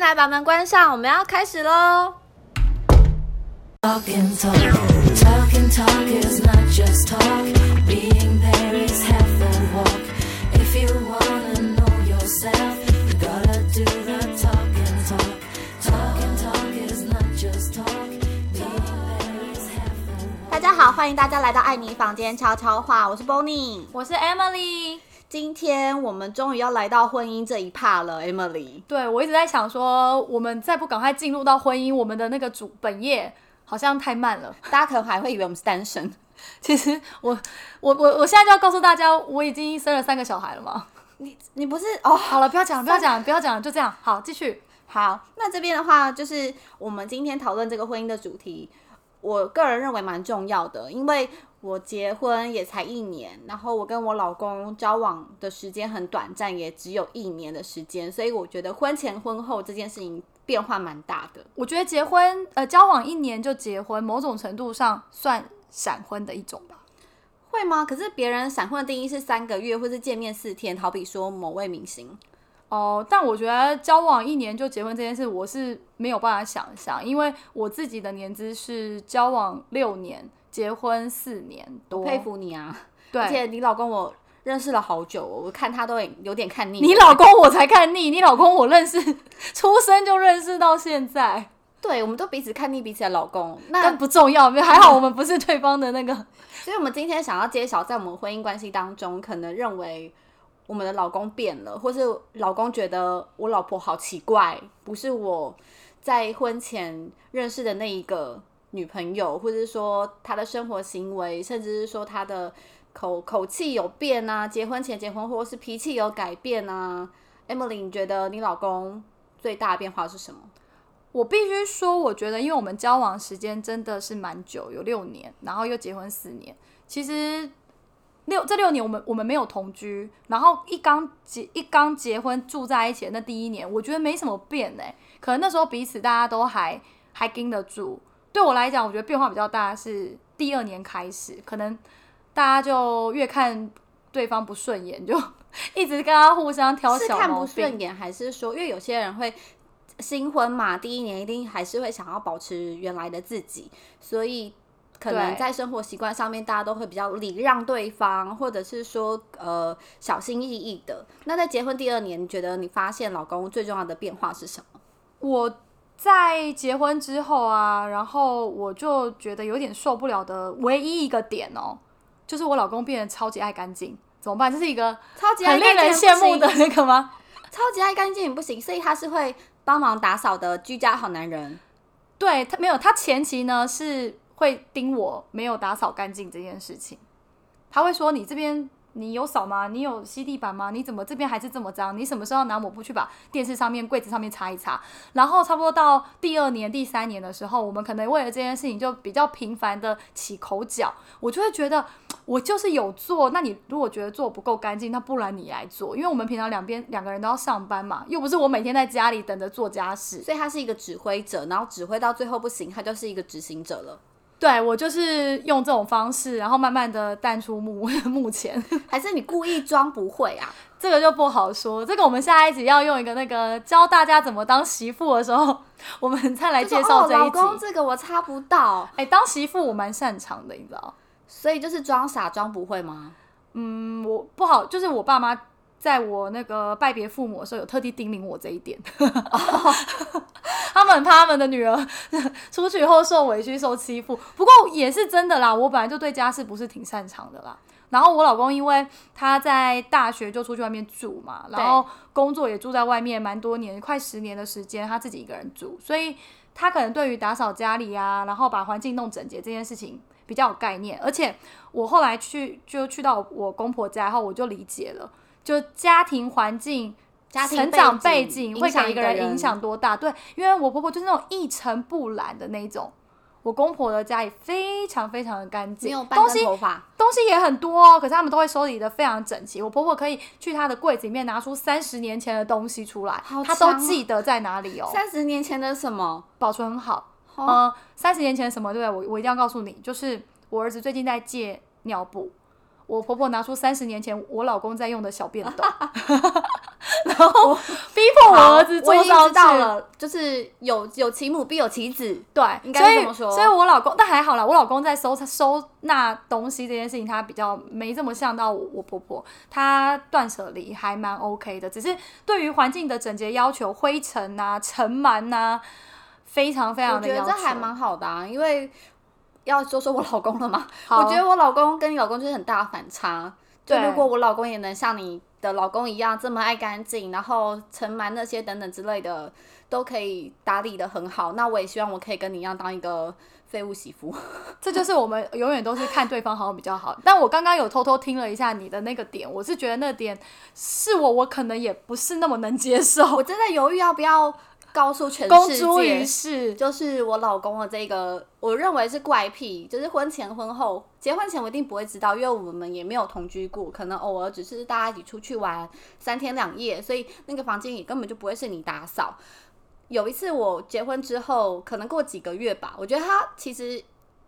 来把门关上，我们要开始喽！大家好，欢迎大家来到爱你房间悄悄话，我是 Bonnie，我是 Emily。今天我们终于要来到婚姻这一 part 了，Emily。对我一直在想说，我们再不赶快进入到婚姻，我们的那个主本业好像太慢了。大家可能还会以为我们是单身，其实我我我我现在就要告诉大家，我已经生了三个小孩了嘛。你你不是哦？好了，不要讲了，不要讲了，不要讲了，就这样。好，继续。好，那这边的话，就是我们今天讨论这个婚姻的主题，我个人认为蛮重要的，因为我结婚也才一年，然后我跟我老公交往的时间很短暂，也只有一年的时间，所以我觉得婚前婚后这件事情变化蛮大的。我觉得结婚呃交往一年就结婚，某种程度上算闪婚的一种吧。会吗？可是别人闪婚的定义是三个月，或是见面四天，好比说某位明星。哦，但我觉得交往一年就结婚这件事，我是没有办法想象，因为我自己的年资是交往六年，结婚四年多。我佩服你啊！对，而且你老公我认识了好久、哦，我看他都有有点看腻。你老公我才看腻，你老公我认识，出生就认识到现在，对，我们都彼此看腻彼此的老公。那但不重要，还好我们不是对方的那个。所以，我们今天想要揭晓，在我们婚姻关系当中，可能认为我们的老公变了，或是老公觉得我老婆好奇怪，不是我在婚前认识的那一个女朋友，或者是说她的生活行为，甚至是说她的口口气有变啊，结婚前、结婚或是脾气有改变啊。Emily，你觉得你老公最大的变化是什么？我必须说，我觉得因为我们交往时间真的是蛮久，有六年，然后又结婚四年，其实六这六年我们我们没有同居，然后一刚结一刚结婚住在一起的那第一年，我觉得没什么变呢、可能那时候彼此大家都还还盯得住。对我来讲，我觉得变化比较大是第二年开始，可能大家就越看对方不顺眼，就 一直跟他互相挑是看不小毛病。顺眼，还是说，因为有些人会新婚嘛，第一年一定还是会想要保持原来的自己，所以可能在生活习惯上面，大家都会比较礼让对方，或者是说呃小心翼翼的。那在结婚第二年，你觉得你发现老公最重要的变化是什么？我在结婚之后啊，然后我就觉得有点受不了的唯一一个点哦，就是我老公变得超级爱干净，怎么办？这是一个超级爱很令人羡慕的那个吗？超级爱干净不行，所以他是会帮忙打扫的居家好男人。对他没有，他前期呢是会盯我没有打扫干净这件事情，他会说你这边你有扫吗？你有吸地板吗？你怎么这边还是这么脏？你什么时候拿抹布去把电视上面、柜子上面擦一擦？然后差不多到第二年、第三年的时候，我们可能为了这件事情就比较频繁的起口角，我就会觉得我就是有做，那你如果觉得做不够干净，那不然你来做，因为我们平常两边两个人都要上班嘛，又不是我每天在家里等着做家事。所以他是一个指挥者，然后指挥到最后不行，他就是一个执行者了。对我就是用这种方式，然后慢慢的淡出幕幕 前，还是你故意装不会啊？这个就不好说。这个我们下一集要用一个那个教大家怎么当媳妇的时候，我们再来介绍这一集。老公这个我插不到，哎、当媳妇我蛮擅长的，你知道？所以就是装傻装不会吗？嗯，我不好，就是我爸妈在我那个拜别父母的时候，有特地叮咛我这一点。他们很怕他们的女儿出去以后受委屈、受欺负。不过也是真的啦，我本来就对家事不是挺擅长的啦。然后我老公因为他在大学就出去外面住嘛，然后工作也住在外面蛮多年，快十年的时间，他自己一个人住，所以他可能对于打扫家里啊，然后把环境弄整洁这件事情比较有概念。而且我后来去就去到我公婆家后，我就理解了，就家庭环境。家庭成长背背景景会给一个人影响多大？对，因为我婆婆就是那种一尘不染的那种，我公婆的家里非常非常的干没净东西东西也很多哦，可是他们都会收理的非常整齐。我婆婆可以去她的柜子里面拿出三十年前的东西出来好，她都记得在哪里哦，三十年前的什么？保存很好。哦呃，三十年前什么对不对？我我一定要告诉你，就是我儿子最近在借尿布，我婆婆拿出三十年前我老公在用的小便斗 然后逼迫我儿子我已经坐上去。知道了，就是有有其母必有其子，对，应该这么说所以我老公，但还好啦，我老公在收收纳东西这件事情，他比较没这么像到我我婆婆，他断舍离还蛮 OK 的，只是对于环境的整洁要求，灰尘啊、尘螨呐，非常非常的要求。觉得这还蛮好的啊，因为要说说我老公了吗，我觉得我老公跟你老公就是很大的反差。就如果我老公也能像你的老公一样这么爱干净，然后尘螨那些等等之类的都可以打理的很好，那我也希望我可以跟你一样当一个废物媳妇。这就是我们永远都是看对方好像比较好。但我刚刚有偷偷听了一下你的那个点，我是觉得那点是我，我可能也不是那么能接受。我真的犹豫要不要告诉全世公诸于界，世，就是我老公的这个，我认为是怪癖，就是婚前婚后，结婚前我一定不会知道，因为我们也没有同居过，可能偶尔只是大家一起出去玩三天两夜，所以那个房间也根本就不会是你打扫。有一次我结婚之后，可能过几个月吧，我觉得他其实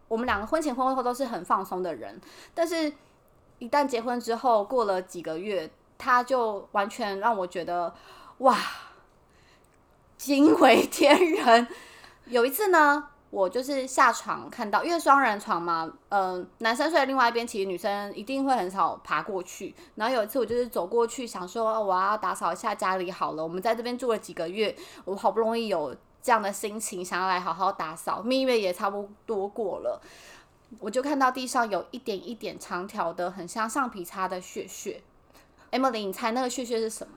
我们两个婚前婚后都是很放松的人，但是一旦结婚之后，过了几个月，他就完全让我觉得哇，惊为天人。有一次呢，我就是下床看到，因为双人床嘛，嗯、男生睡在另外一边，其实女生一定会很少爬过去。然后有一次我就是走过去，想说、我要打扫一下家里好了，我们在这边住了几个月，我好不容易有这样的心情，想要来好好打扫，蜜月也差不多过了。我就看到地上有一点一点长条的，很像橡皮擦的屑屑。Emily，你猜那个屑屑是什么？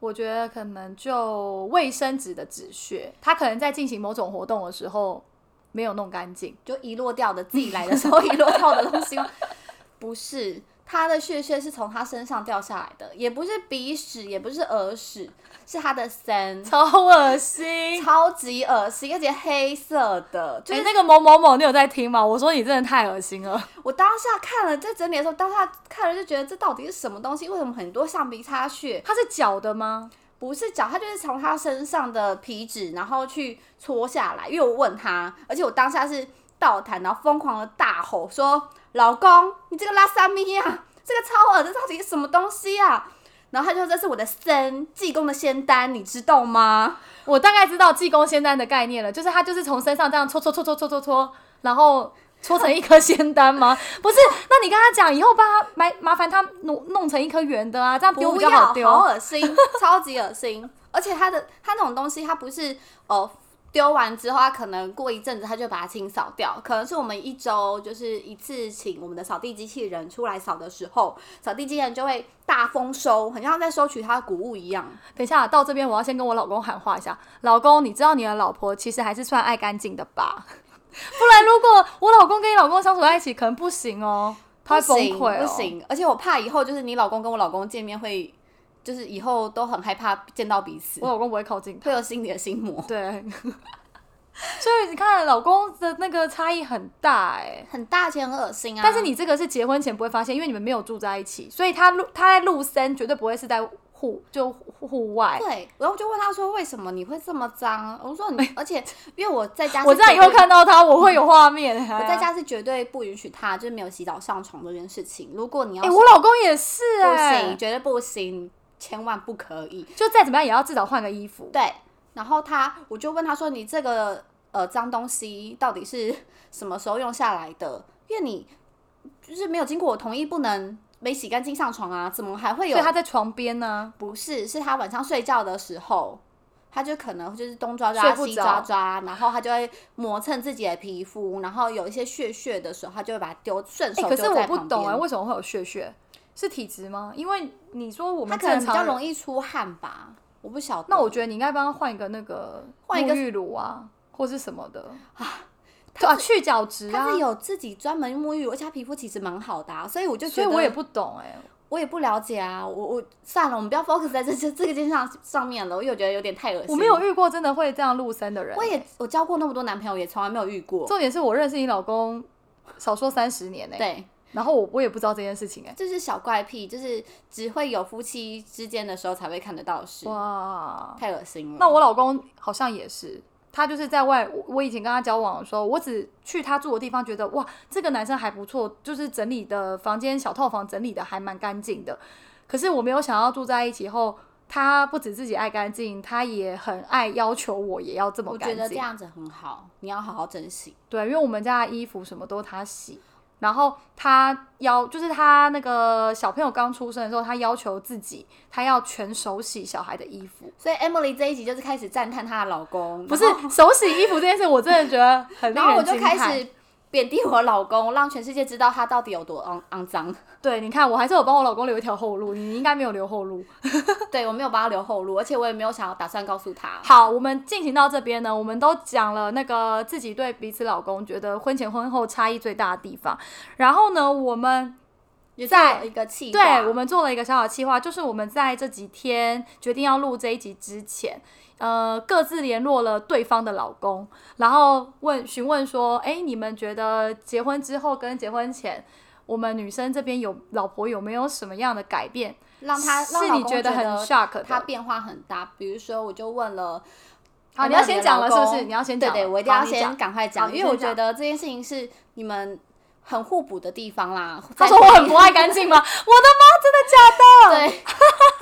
我觉得可能就卫生纸的纸屑，他可能在进行某种活动的时候没有弄干净。就遗落掉的，自己来的时候遗落掉的东西吗？不是，他的血屑是从他身上掉下来的，也不是鼻屎，也不是耳屎，是他的身，超恶心！超级恶心，而且黑色的。就哎、是那个某某某，你有在听吗？我说你真的太恶心了。我当下看了，在整理的时候，当下看了就觉得这到底是什么东西？为什么很多橡皮擦屑？它是脚的吗？不是脚，它就是从他身上的皮脂，然后去搓下来。因为我问他，而且我当下是倒弹，然后疯狂的大吼说：“老公，你这个拉萨咪呀，这个超恶，的到底是什么东西啊？”然后他就说：“这是我的参，济公的仙丹，你知道吗我大概知道济公仙丹的概念了，就是他就是从身上这样搓搓搓搓搓搓搓，然后搓成一颗仙丹吗？不是，那你跟他讲以后帮他买麻烦他弄弄成一颗圆的啊，这样？”丢比较不要，好丢。好恶心，超级恶心。而且他的他那种东西，他不是呃丢完之后，它可能过一阵子它就把它清扫掉，可能是我们一周就是一次请我们的扫地机器人出来扫的时候，扫地机器人就会大丰收，很像在收取它的谷物一样。等一下到这边，我要先跟我老公喊话一下，老公，你知道你的老婆其实还是算爱干净的吧？不然如果我老公跟你老公相处在一起，可能不行哦，他崩溃、哦，不。行，而且我怕以后就是你老公跟我老公见面会，就是以后都很害怕见到彼此我，老公不会靠近他。会有心里的心魔。对，所以你看，老公的那个差异很大哎、很大，而且很恶心啊！但是你这个是结婚前不会发现，因为你们没有住在一起，所以他录他在录森绝对不会是在户就户外。对，然后我就问他说：“为什么你会这么脏？”我说：“你，而且因为我在家我这样以后看到他，我会有画面。我我在家是绝对不允许他就是没有洗澡上床这件事情。如果你要哎、是我老公也是不哎、行，绝对不行，千万不可以。就再怎么样也要至少换个衣服。对，然后他我就问他说：“你这个呃脏东西到底是什么时候用下来的？因为你就是没有经过我同意，不能没洗干净上床啊，怎么还会有所以？他在床边呢、不是，是他晚上睡觉的时候。”他就可能就是东抓抓西抓抓，然后他就会磨蹭自己的皮肤，然后有一些屑屑的时候，他就会把它丢顺哎、手可是我不懂啊、为什么会有屑屑？是体质吗？因为你说我他们可能比较常容易出汗吧，我不晓得。那我觉得你应该帮他换一个那个换一个沐浴乳啊，或是什么的啊，啊去角质啊他。是有自己专门沐浴乳，而且他皮肤其实蛮好的、啊，所以我就觉得所以我也不懂哎、我也不了解啊，我我算了，我们不要 focus 在这这这个件事上上面了，我有觉得有点太恶心。我没有，遇过真的会这样露身的人。我也我交过那么多男朋友，也从来没有遇过。重点是我认识你老公少说三十年呢、对，然后我我也不知道这件事情哎、这是小怪癖，就是只会有夫妻之间的时候才会看得到的事，哇，太恶心了。那我老公好像也是，他就是在外，我我以前跟他交往的时候，我只去他住的地方，觉得哇，这个男生还不错，就是整理的房间小套房整理的还蛮干净的。可是我没有想要住在一起后，他不止自己爱干净，他也很爱要求我也要这么干净。我觉得这样子很好，你要好好珍惜。对，因为我们家的衣服什么都他洗，然后他要就是他那个小朋友刚出生的时候，他要求自己他要全手洗小孩的衣服，所以 Emily 这一集就是开始赞叹她的老公，不是手洗衣服这件事，我真的觉得很 令然后我就。开始贬低我老公，让全世界知道他到底有多肮肮脏。对，你看我还是有帮我老公留一条后路，你应该没有留后路。对我没有帮他留后路，而且我也没有想要打算告诉他。好，我们进行到这边呢，我们都讲了那个自己对彼此老公觉得婚前婚后差异最大的地方。然后呢，我们也在在一个气对我们做了一个小小计划，就是我们在这几天决定要录这一集之前，呃，各自联络了对方的老公，然后问询问说，哎，你们觉得结婚之后跟结婚前，我们女生这边有老婆有没有什么样的改变？让他让是你觉得很 shock 他变化很大。比如说，我就问了。好，你要先讲了是不是？你要先讲，对对，我一定要先赶快讲，因为我觉得这件事情是你们很互补的地方啦。他说我很不爱干净吗？我的妈，真的假的？对，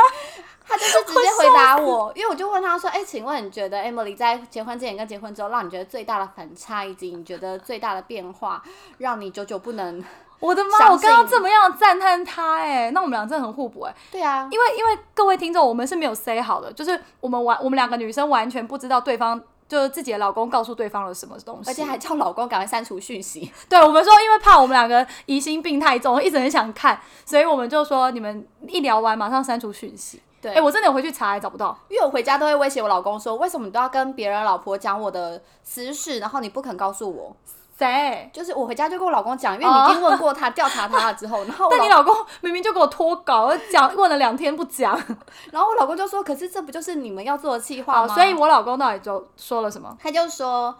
他就是直接回答我，因为我就问他说：“哎、请问你觉得 Emily 在结婚之前跟结婚之后，让你觉得最大的反差，以及你觉得最大的变化，让你久久不能？我的妈！我刚刚这么样赞叹他，哎，那我们俩真的很互补，哎。对啊，因为因为各位听众，我们是没有 say 好的，就是我们完我们两个女生完全不知道对方就是自己的老公告诉对方了什么东西，而且还叫老公赶快删除讯息。对我们说，因为怕我们两个疑心病太重，一直很想看，所以我们就说你们一聊完马上删除讯息。对，哎、我真的有回去查，还找不到。因为我回家都会威胁我老公说，为什么你都要跟别人老婆讲我的私事，然后你不肯告诉我？谁？就是我回家就跟我老公讲，因为你已经问过他，调查他了之后，然后我但你老公明明就给我脱稿，我讲问了两天不讲。然后我老公就说，可是这不就是你们要做的计划，吗？所以我老公到底就说了什么？他就说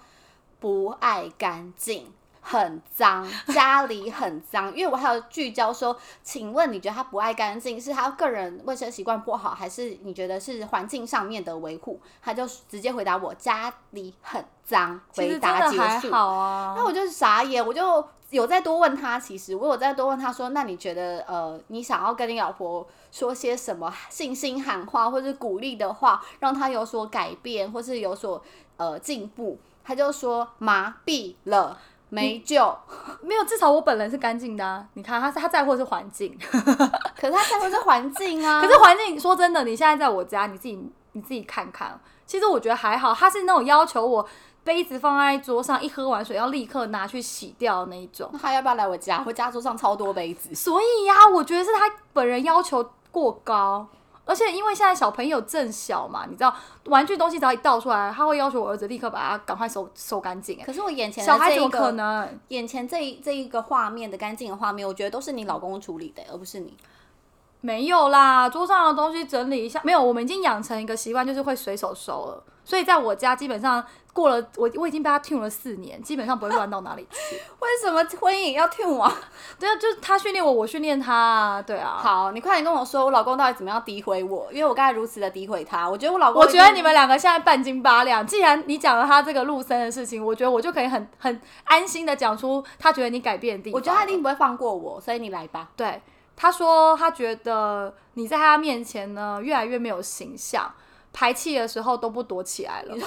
不爱干净。很脏，家里很脏，因为我还有聚焦说，请问你觉得他不爱干净，是他个人卫生习惯不好，还是你觉得是环境上面的维护？他就直接回答我家里很脏，回答结束。好啊那。我就傻眼，我就有再多问他，其实我有再多问他说，那你觉得呃，你想要跟你老婆说些什么信心喊话，或是鼓励的话，让她有所改变，或是有所呃进步？他就说麻痹了，没救。没有，至少我本人是干净的啊。你看他他在乎的是环境，可是他在乎是环境啊，可是环境说真的，你现在在我家，你自己你自己看看。其实我觉得还好，他是那种要求我杯子放在桌上，一喝完水要立刻拿去洗掉的那一种。那他要不要来我家？我家桌上超多杯子。所以呀、我觉得是他本人要求过高，而且因为现在小朋友正小嘛，你知道玩具东西只要一倒出来，他会要求我儿子立刻把它赶快收收干净。哎，可是我眼前小孩怎么可这一个，能？眼前这一这一个画面的干净的画面，我觉得都是你老公处理的，而不是你。没有啦，桌上的东西整理一下。没有，我们已经养成一个习惯，就是会随手收了。所以在我家基本上过了，我我已经被他 tune 了四年，基本上不会乱到哪里去。为什么婚姻要听我？对啊，就是他训练我，我训练他啊。对啊。好，你快点跟我说，我老公到底怎么样诋毁我？因为我刚才如此的诋毁他，我觉得我老公，我觉得你们，两个现在半斤八两。既然你讲了他这个陆森的事情，我觉得我就可以很很安心的讲出他觉得你改变的地方。我觉得他一定不会放过我，所以你来吧。对。他说他觉得你在他面前呢越来越没有形象，排气的时候都不躲起来了。对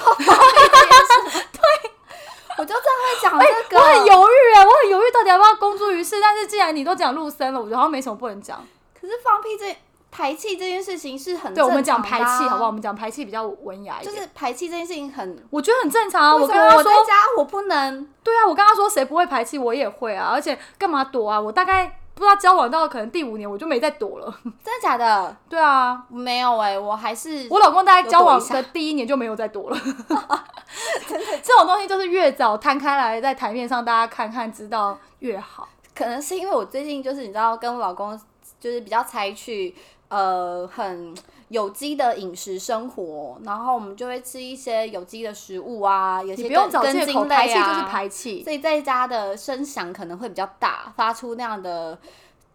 我就这样会讲这个，我很犹豫哎，我很犹豫到底要不要公诸于世。但是既然你都讲陆森了，我觉得好像没什么不能讲。可是放屁这排气这件事情是很对，我们讲排气好不好？我？们讲排气比较文雅一点。就是排气这件事情很，我觉得很正常啊。我跟他说在家我不能？对啊，我跟他说谁不会排气，我也会啊，而且干嘛躲啊？我大概不知道交往到可能第五年，我就没再躲了。真的假的？对啊，没有哎、我还是我老公大概交往的第一年就没有再躲了。这种东西就是越早摊开来在台面上，大家看看知道越好。可能是因为我最近就是你知道跟我老公就是比较采取呃很有机的饮食生活，然后我们就会吃一些有机的食物啊，有些你不用根找借口，排气就是啊排气。所以在家的声响可能会比较大，发出那样的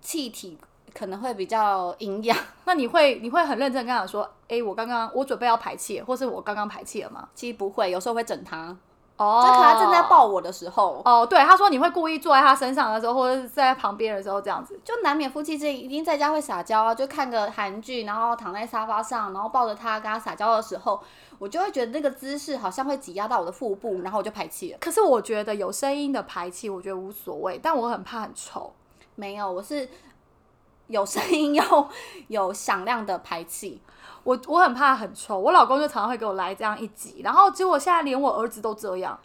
气体可能会比较营养。那你会你会很认真跟他说，哎、我刚刚我准备要排气，或是我刚刚排气了吗？其实不会，有时候会整他。哦，就可能他正在抱我的时候，哦，对，他说你会故意坐在他身上的时候，或者是在旁边的时候这样子。就难免夫妻之间一定在家会撒娇啊，就看个韩剧，然后躺在沙发上，然后抱着他跟他撒娇的时候，我就会觉得那个姿势好像会挤压到我的腹部，然后我就排气了。可是我觉得有声音的排气，我觉得无所谓，但我很怕很臭。没有，我是有声音 又有响亮的排气。我我很怕很臭，我老公就常常会给我来这样一集，然后结果现在连我儿子都这样，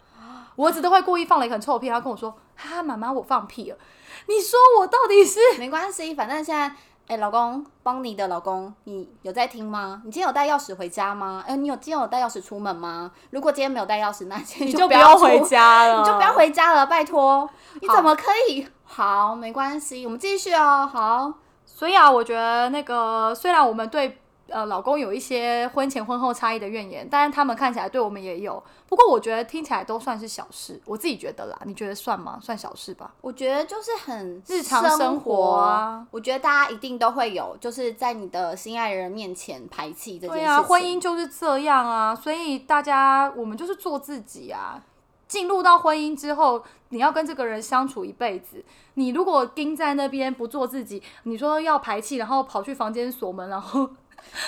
我儿子都会故意放了一个很臭的屁，他跟我说：“哈哈，妈妈，我放屁了。”你说我到底是？没关系，反正现在，哎、老公，帮你的老公，你有在听吗？你今天有带钥匙回家吗？哎、你有今天有带钥匙出门吗？如果今天没有带钥匙，那今天你就就不要回家了，你就不要。回家了，拜托。你怎么可以？好，没关系，我们继续哦。好，所以啊，我觉得那个虽然我们对呃老公有一些婚前婚后差异的怨言，但是他们看起来对我们也有。不过我觉得听起来都算是小事，我自己觉得啦，你觉得算吗？算小事吧。我觉得就是很日常生生活啊。我觉得大家一定都会有，就是在你的心爱人面前排气这件事情。对啊，婚姻就是这样啊，所以大家我们就是做自己啊。进入到婚姻之后，你要跟这个人相处一辈子。你如果盯在那边不做自己，你说要排气，然后跑去房间锁门，然后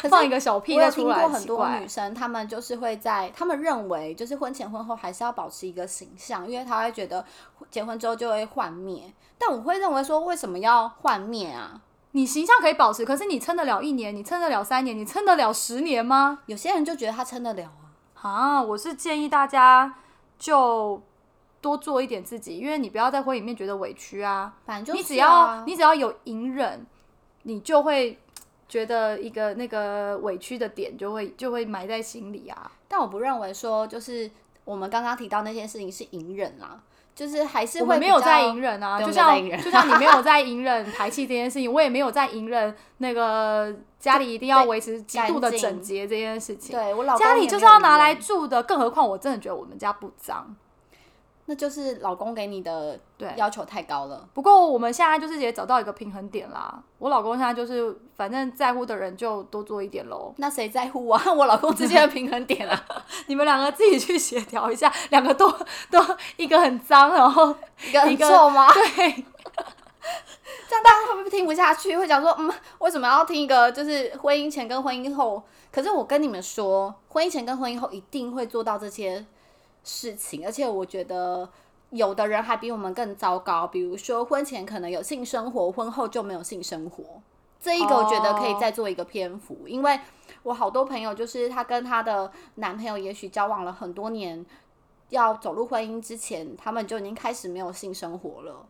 放一个小屁我有听再出来，过很多女生，她们就是会在，她们认为就是婚前婚后还是要保持一个形象，因为她会觉得结婚之后就会幻灭。但我会认为说，为什么要幻灭啊？你形象可以保持，可是你撑得了一年，你撑得了三年，你撑得了十年吗？有些人就觉得他撑得了啊。啊，我是建议大家就多做一点自己，因为你不要在婚姻里面觉得委屈啊。反正你只要你只要有隐忍，你就会觉得一个那个委屈的点就会就会埋在心里啊。但我不认为说就是我们刚刚提到那件事情是隐忍啊，就是还是会没有在隐忍啊，就像就像你没有在隐忍 排气这件事情，我也没有在隐忍那个家里一定要维持极度的整洁这件事情。对我老家里就是要拿来，住的，更何况我真的觉得我们家不脏。那就是老公给你的对要求太高了。不过我们现在就是也找到一个平衡点啦。我老公现在就是反正在乎的人就多做一点喽。那谁在乎我和 我老公之间的平衡点啊？你们两个自己去协调一下，两个都都一个很脏，然后一个很一个臭吗？对，这样大家会不会听不下去？会讲说，嗯，为什么要听一个就是婚姻前跟婚姻后？可是我跟你们说，婚姻前跟婚姻后一定会做到这些事情，而且我觉得有的人还比我们更糟糕。比如说婚前可能有性生活，婚后就没有性生活。这一个我觉得可以再做一个篇幅，因为我好多朋友就是她跟她的男朋友也许交往了很多年，要走入婚姻之前，他们就已经开始没有性生活了。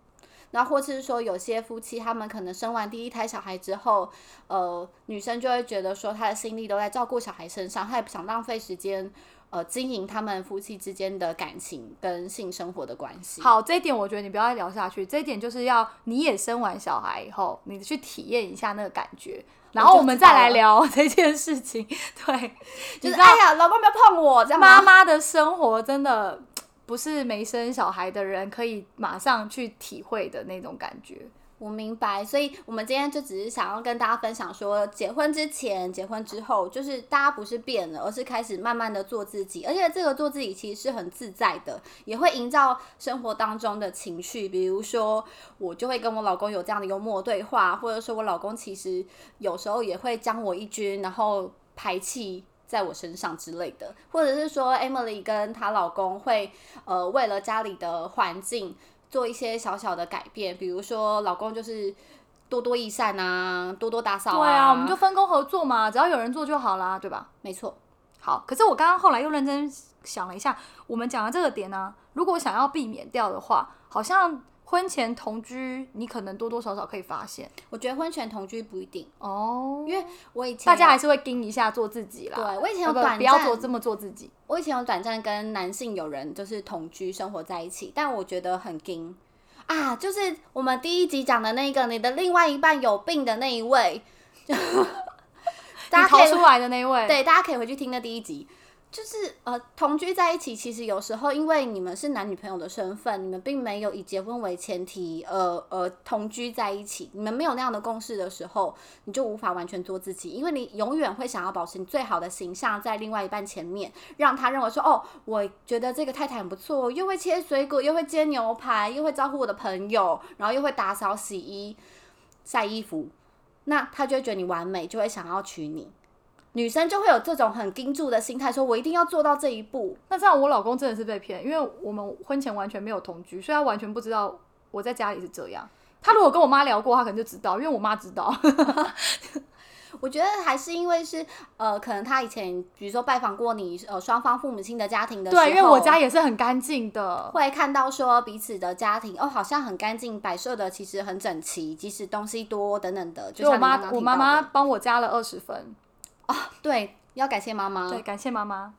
那或是说，有些夫妻他们可能生完第一胎小孩之后，呃，女生就会觉得说，她的心力都在照顾小孩身上，她也不想浪费时间，呃，经营他们夫妻之间的感情跟性生活的关系。好，这一点我觉得你不要再聊下去。这一点就是要你也生完小孩以后，你去体验一下那个感觉，然后我们再来聊 这件事情。对，就是你哎呀，老公不要碰我，这样？妈妈的生活真的不是没生小孩的人可以马上去体会的那种感觉。我明白，所以我们今天就只是想要跟大家分享说，结婚之前、结婚之后，就是大家不是变了，而是开始慢慢的做自己，而且这个做自己其实是很自在的，也会营造生活当中的情绪。比如说，我就会跟我老公有这样的幽默对话，或者说我老公其实有时候也会将我一军，然后排气。在我身上之类的，或者是说，Emily 跟她老公会呃为了家里的环境做一些小小的改变，比如说老公就是多多益善啊，多多打扫对啊，我们就分工合作嘛，只要有人做就好啦，对吧？没错，好，可是我刚刚后来又认真想了一下，我们讲的这个点呢、如果想要避免掉的话，好像婚前同居，你可能多多少少可以发现我觉得婚前同居不一定，哦，因为我以前大家还是会盯一下做自己啦。对我以前有短不要暂做这么做自己。我以前有短暂跟男性友人就是同居生活在一起，但我觉得很惊啊，就是我们第一集讲的那个你的另外一半有病的那一位，就大家逃出来的那一位，对，大家可以回去听那第一集。就是呃，同居在一起，其实有时候因为你们是男女朋友的身份，你们并没有以结婚为前提，呃呃，同居在一起，你们没有那样的共识的时候，你就无法完全做自己，因为你永远会想要保持你最好的形象在另外一半前面，让他认为说，哦，我觉得这个太太很不错，又会切水果，又会煎牛排，又会招呼我的朋友，然后又会打扫、洗衣、晒衣服，那他就会觉得你完美，就会想要娶你。女生就会有这种很盯住的心态，说我一定要做到这一步。那这样我老公真的是被骗，因为我们婚前完全没有同居，所以他完全不知道我在家里是这样。他如果跟我妈聊过，他可能就知道，因为我妈知道。我觉得还是因为是呃，可能他以前比如说拜访过你呃双方父母亲的家庭的时候，对，因为我家也是很干净的。会看到说彼此的家庭哦，好像很干净，摆设的其实很整齐，即使东西多等等的。就就我妈我妈妈帮我加了二十分，对，要感谢妈妈。对，感谢妈妈。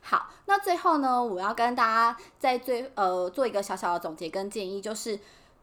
好，那最后呢，我要跟大家在最呃做一个小小的总结跟建议，就是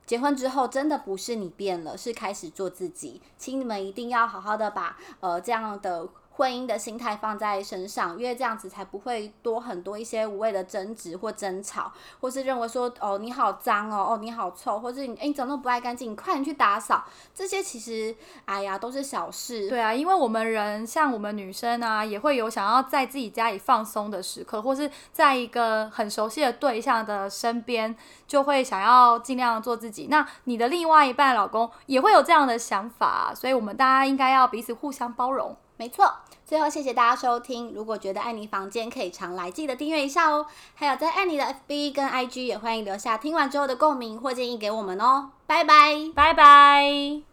结婚之后真的不是你变了，是开始做自己，请你们一定要好好的把呃这样的。婚姻的心态放在身上，因为这样子才不会多很多一些无谓的争执或争吵，或是认为说哦你好脏哦，哦你好臭，或是你哎你怎么那么不爱干净，你快点去打扫。这些其实哎呀都是小事，对啊，因为我们人像我们女生啊，也会有想要在自己家里放松的时刻，或是在一个很熟悉的对象的身边，就会想要尽量做自己。那你的另外一半老公也会有这样的想法，所以我们大家应该要彼此互相包容。没错，最后谢谢大家收听。如果觉得爱你房间可以常来，记得订阅一下哦。还有在爱你的 FB 跟 IG 也欢迎留下听完之后的共鸣或建议给我们哦。拜拜。拜拜。